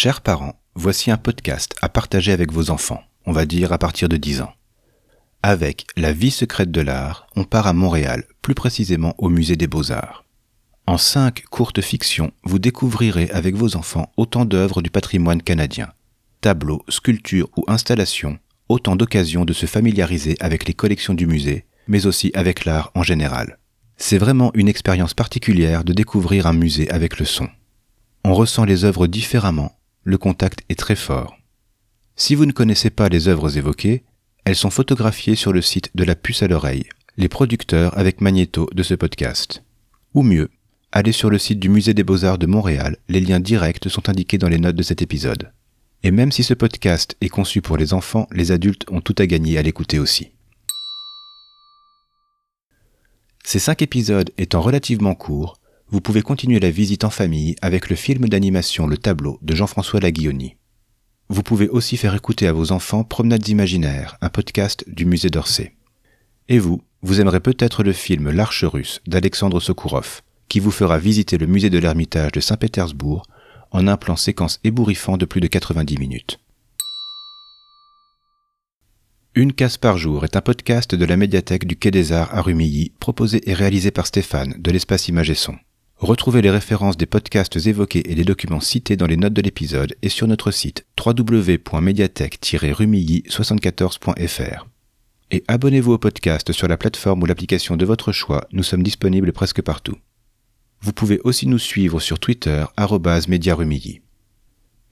Chers parents, voici un podcast à partager avec vos enfants, on va dire à partir de 10 ans. Avec La vie secrète de l'art, on part à Montréal, plus précisément au musée des beaux-arts. En cinq courtes fictions, vous découvrirez avec vos enfants autant d'œuvres du patrimoine canadien. Tableaux, sculptures ou installations, autant d'occasions de se familiariser avec les collections du musée, mais aussi avec l'art en général. C'est vraiment une expérience particulière de découvrir un musée avec le son. On ressent les œuvres différemment, le contact est très fort. Si vous ne connaissez pas les œuvres évoquées, elles sont photographiées sur le site de la puce à l'oreille, les producteurs avec Magnéto de ce podcast. Ou mieux, allez sur le site du Musée des Beaux-Arts de Montréal, les liens directs sont indiqués dans les notes de cet épisode. Et même si ce podcast est conçu pour les enfants, les adultes ont tout à gagner à l'écouter aussi. Ces cinq épisodes étant relativement courts, vous pouvez continuer la visite en famille avec le film d'animation Le Tableau de Jean-François Laguioni. Vous pouvez aussi faire écouter à vos enfants Promenades imaginaires, un podcast du musée d'Orsay. Et vous, vous aimerez peut-être le film L'Arche russe d'Alexandre Sokourov, qui vous fera visiter le musée de l'Ermitage de Saint-Pétersbourg en un plan séquence ébouriffant de plus de 90 minutes. Une case par jour est un podcast de la médiathèque du Quai des Arts à Rumilly, proposé et réalisé par Stéphane de l'espace Image. Retrouvez les références des podcasts évoqués et les documents cités dans les notes de l'épisode et sur notre site www.mediathèque-rumilly74.fr. Et abonnez-vous au podcast sur la plateforme ou l'application de votre choix, nous sommes disponibles presque partout. Vous pouvez aussi nous suivre sur Twitter, @mediarumilly.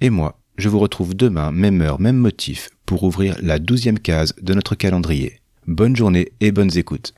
Et moi, je vous retrouve demain, même heure, même motif, pour ouvrir la douzième case de notre calendrier. Bonne journée et bonnes écoutes.